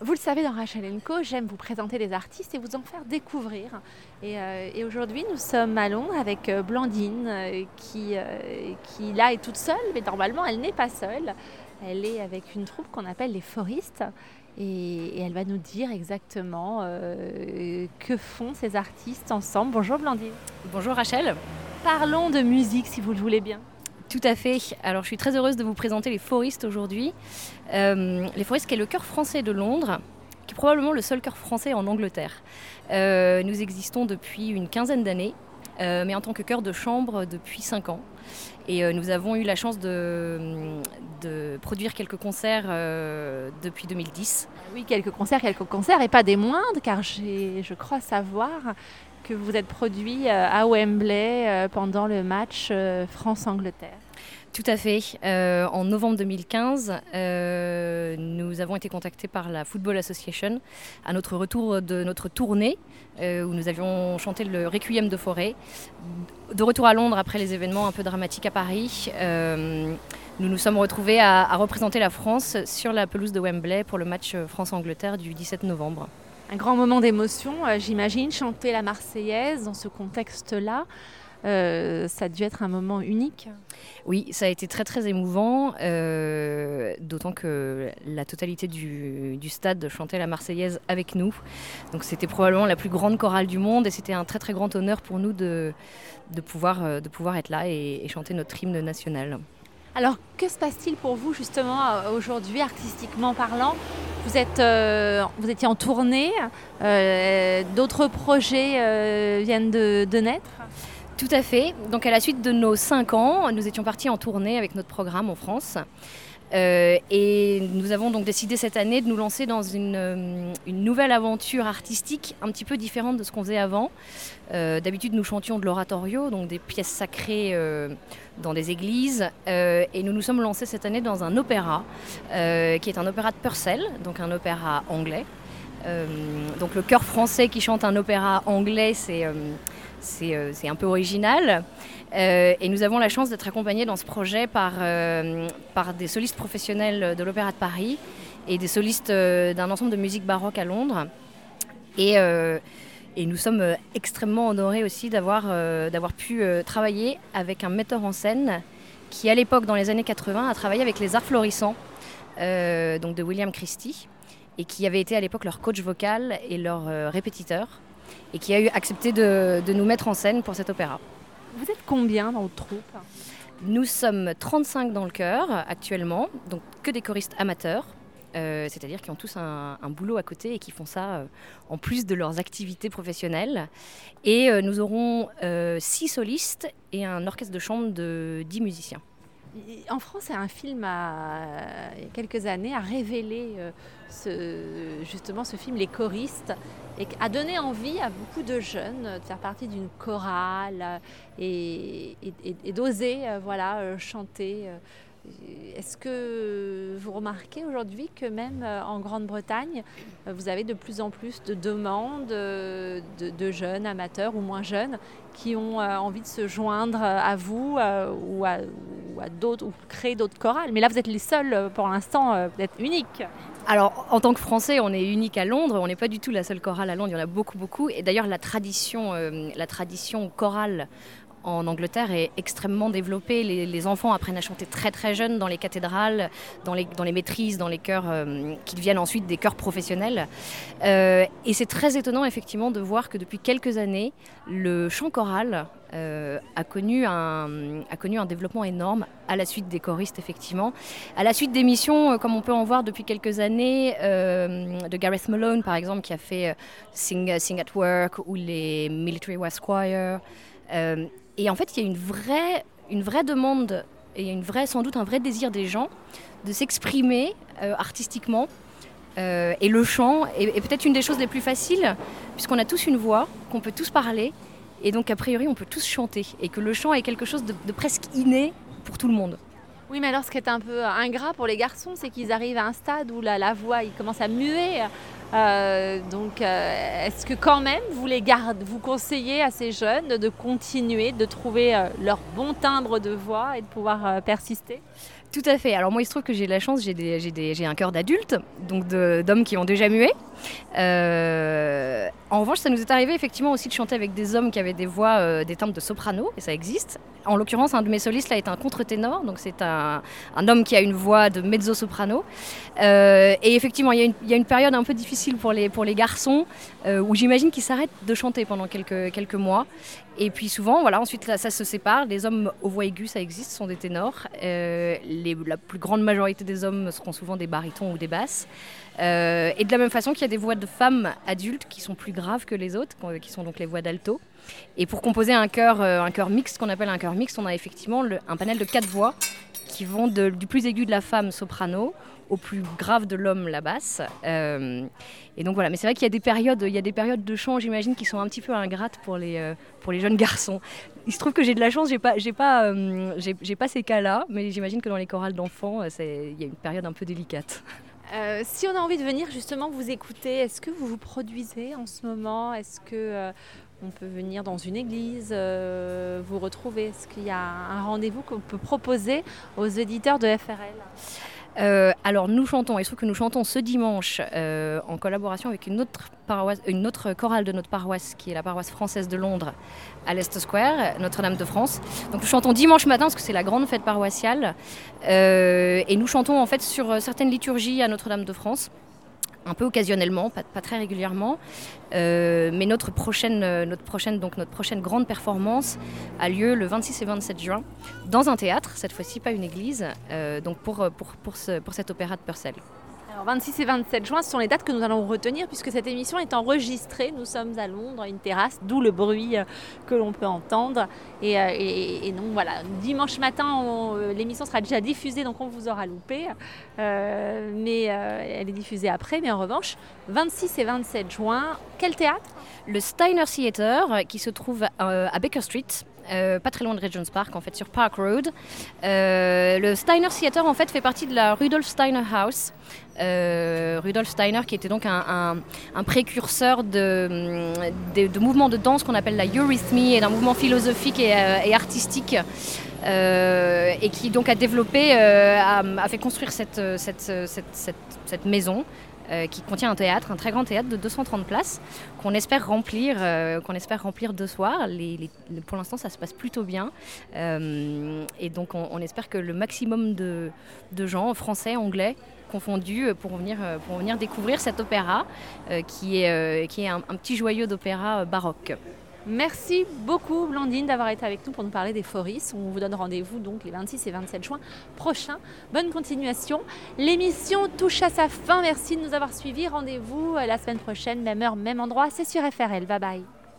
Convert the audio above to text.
Vous le savez, dans Rachel Co, j'aime vous présenter des artistes et vous en faire découvrir. Et, euh, aujourd'hui, nous sommes à Londres avec euh, Blandine, euh, qui, qui là est toute seule, mais normalement, elle n'est pas seule. Elle est avec une troupe qu'on appelle les Foristes. Et, elle va nous dire exactement que font ces artistes ensemble. Bonjour Blandine. Bonjour Rachel. Parlons de musique, si vous le voulez bien. Tout à fait. Alors je suis très heureuse de vous présenter les Foristes aujourd'hui. Euh, les Foristes qui est le cœur français de Londres, qui est probablement le seul cœur français en Angleterre. Euh, nous existons depuis une quinzaine d'années, euh, mais en tant que cœur de chambre depuis cinq ans. Et nous avons eu la chance de, de produire quelques concerts depuis 2010. Oui, quelques concerts, quelques concerts, et pas des moindres, car je crois savoir que vous êtes produit à Wembley pendant le match France-Angleterre. Tout à fait. Euh, en novembre 2015, euh, nous avons été contactés par la Football Association à notre retour de notre tournée euh, où nous avions chanté le Requiem de Forêt. De retour à Londres après les événements un peu dramatiques à Paris, nous nous sommes retrouvés à, représenter la France sur la pelouse de Wembley pour le match France-Angleterre du 17 novembre. Un grand moment d'émotion, j'imagine, chanter la Marseillaise dans ce contexte-là. Euh, ça a dû être un moment unique. Oui, ça a été très très émouvant, euh, d'autant que la totalité du, stade chantait la Marseillaise avec nous. Donc c'était probablement la plus grande chorale du monde et c'était un très très grand honneur pour nous de, euh, de pouvoir être là et, chanter notre hymne national. Alors, que se passe-t-il pour vous justement aujourd'hui, artistiquement parlant? Vous, êtes, vous étiez en tournée, d'autres projets viennent de, de naître? Tout à fait. Donc à la suite de nos cinq ans, nous étions partis en tournée avec notre programme en France. Euh, et nous avons donc décidé cette année de nous lancer dans une, euh, nouvelle aventure artistique un petit peu différente de ce qu'on faisait avant. Euh, d'habitude, nous chantions de l'oratorio, donc des pièces sacrées dans des églises. et nous nous sommes lancés cette année dans un opéra, qui est un opéra de Purcell, donc un opéra anglais. Donc le chœur français qui chante un opéra anglais, c'est euh, c'est un peu original. Euh, et nous avons la chance d'être accompagnés dans ce projet par, euh, par des solistes professionnels de l'Opéra de Paris et des solistes d'un ensemble de musique baroque à Londres. Et, et nous sommes extrêmement honorés aussi d'avoir pu travailler avec un metteur en scène qui, à l'époque, dans les années 80, a travaillé avec les Arts Florissants, donc de William Christie, et qui avait été à l'époque leur coach vocal et leur répétiteur et qui a eu accepté de, nous mettre en scène pour cet opéra. Vous êtes combien dans votre troupe? Nous sommes 35 dans le chœur actuellement, donc que des choristes amateurs. Euh, c'est-à-dire qui ont tous un, boulot à côté et qui font ça euh, en plus de leurs activités professionnelles. Et euh, nous aurons six solistes et un orchestre de chambre de 10 musiciens. En France, un film il y a quelques années a révélé ce, justement ce film Les choristes et a donné envie à beaucoup de jeunes de faire partie d'une chorale et, d'oser euh, voilà, euh, chanter. Euh. Est-ce que vous remarquez aujourd'hui que même en Grande-Bretagne, vous avez de plus en plus de demandes de, jeunes amateurs ou moins jeunes qui ont envie de se joindre à vous ou à, d'autres ou créer d'autres chorales? Mais là, vous êtes les seuls pour l'instant, vous êtes uniques. Alors, en tant que Français, on est unique à Londres. On n'est pas du tout la seule chorale à Londres. Il y en a beaucoup, beaucoup. Et d'ailleurs, la tradition, euh, la tradition chorale en Angleterre est extrêmement développée. Les, enfants apprennent à chanter très très jeunes dans les cathédrales, dans les, dans les maîtrises, dans les chœurs euh, qui deviennent ensuite des chœurs professionnels. Euh, et c'est très étonnant effectivement de voir que depuis quelques années, le chant choral euh, a, connu un, a connu un développement énorme à la suite des choristes effectivement, à la suite d'émissions comme on peut en voir depuis quelques années de Gareth Malone par exemple qui a fait Sing, Sing at Work ou les Military West Choir. Et en fait, il y a une vraie, une vraie demande et une vraie, sans doute un vrai désir des gens de s'exprimer euh, artistiquement. Euh, et le chant est, peut-être une des choses les plus faciles, puisqu'on a tous une voix, qu'on peut tous parler, et donc a priori on peut tous chanter, et que le chant est quelque chose de, presque inné pour tout le monde. Oui, mais alors ce qui est un peu ingrat pour les garçons, c'est qu'ils arrivent à un stade où la, la voix, ils commencent à muer. Euh, donc, euh, est-ce que quand même vous les gardez, vous conseillez à ces jeunes de continuer, de trouver euh, leur bon timbre de voix et de pouvoir persister? Tout à fait. Alors moi, il se trouve que j'ai la chance, j'ai un cœur d'adulte, donc d'hommes qui ont déjà mué. Euh, en revanche, ça nous est arrivé effectivement aussi de chanter avec des hommes qui avaient des voix, euh, des timbres de soprano, et ça existe. En l'occurrence, un de mes solistes là est un contre-ténor, donc c'est un, homme qui a une voix de mezzo-soprano. Euh, et effectivement, il y, a une période un peu difficile pour les, garçons, où j'imagine qu'ils s'arrêtent de chanter pendant quelques mois. Et puis souvent, voilà, ensuite ça se sépare. Les hommes aux voix aiguës, ça existe, sont des ténors. La plus grande majorité des hommes seront souvent des barytons ou des basses. Euh, et de la même façon qu'il y a des voix de femmes adultes qui sont plus graves que les autres, qui sont donc les voix d'alto. Et pour composer un chœur, euh, un chœur mixte, qu'on appelle un chœur mixte, on a effectivement un panel de quatre voix qui vont du plus aigu de la femme soprano au plus grave de l'homme la basse. Euh, et donc voilà, mais c'est vrai qu'il y a des périodes, il y a des périodes de chant, j'imagine, qui sont un petit peu ingrates pour les, pour les jeunes garçons. Il se trouve que j'ai de la chance, j'ai pas, j'ai pas, j'ai, pas ces cas-là, mais j'imagine que dans les chorales d'enfants, il y a une période un peu délicate. Euh, si on a envie de venir justement vous écouter, est-ce que vous vous produisez en ce moment? Est-ce que euh, on peut venir dans une église, euh, vous retrouver. Est-ce qu'il y a un rendez-vous qu'on peut proposer aux éditeurs de FRL euh, alors nous chantons, il se trouve que nous chantons ce dimanche euh, en collaboration avec une autre, chorale de notre paroisse, qui est la paroisse française de Londres, à l'Est Square, Notre-Dame de France. Donc nous chantons dimanche matin, parce que c'est la grande fête paroissiale, et nous chantons en fait sur certaines liturgies à Notre-Dame de France un peu occasionnellement, pas, très régulièrement. Euh, mais notre prochaine, euh, notre, prochaine, grande performance a lieu le 26 et 27 juin dans un théâtre, cette fois-ci pas une église, euh, donc pour, pour, pour cet opéra de Purcell. 26 et 27 juin, ce sont les dates que nous allons retenir puisque cette émission est enregistrée. Nous sommes à Londres, une terrasse, d'où le bruit euh, que l'on peut entendre. Et, euh, donc voilà, dimanche matin, euh, l'émission sera déjà diffusée, donc on vous aura loupé. mais elle est diffusée après. Mais en revanche, 26 et 27 juin, quel théâtre? Le Steiner Theatre qui se trouve à Baker Street. pas très loin de Regent's Park, en fait, sur Park Road. le Steiner Theatre, en fait, fait partie de la Rudolf Steiner House, Rudolf Steiner, qui était donc un, précurseur de, de, mouvements de danse qu'on appelle la eurythmie, et d'un mouvement philosophique et, euh, artistique. Euh, et qui donc a développé, a, fait construire cette, maison qui contient un théâtre, un très grand théâtre de 230 places, qu'on espère remplir, qu'on espère remplir deux soirs. Pour l'instant, ça se passe plutôt bien, et donc on, espère que le maximum de, gens, français, anglais, confondus euh, pour venir, euh, découvrir cet opéra euh, qui est, qui est un, petit joyau d'opéra baroque. Merci beaucoup Blandine d'avoir été avec nous pour nous parler des Foris. On vous donne rendez-vous donc les 26 et 27 juin prochains. Bonne continuation. L'émission touche à sa fin. Merci de nous avoir suivis. Rendez-vous la semaine prochaine, même heure, même endroit. C'est sur FRL. Bye bye.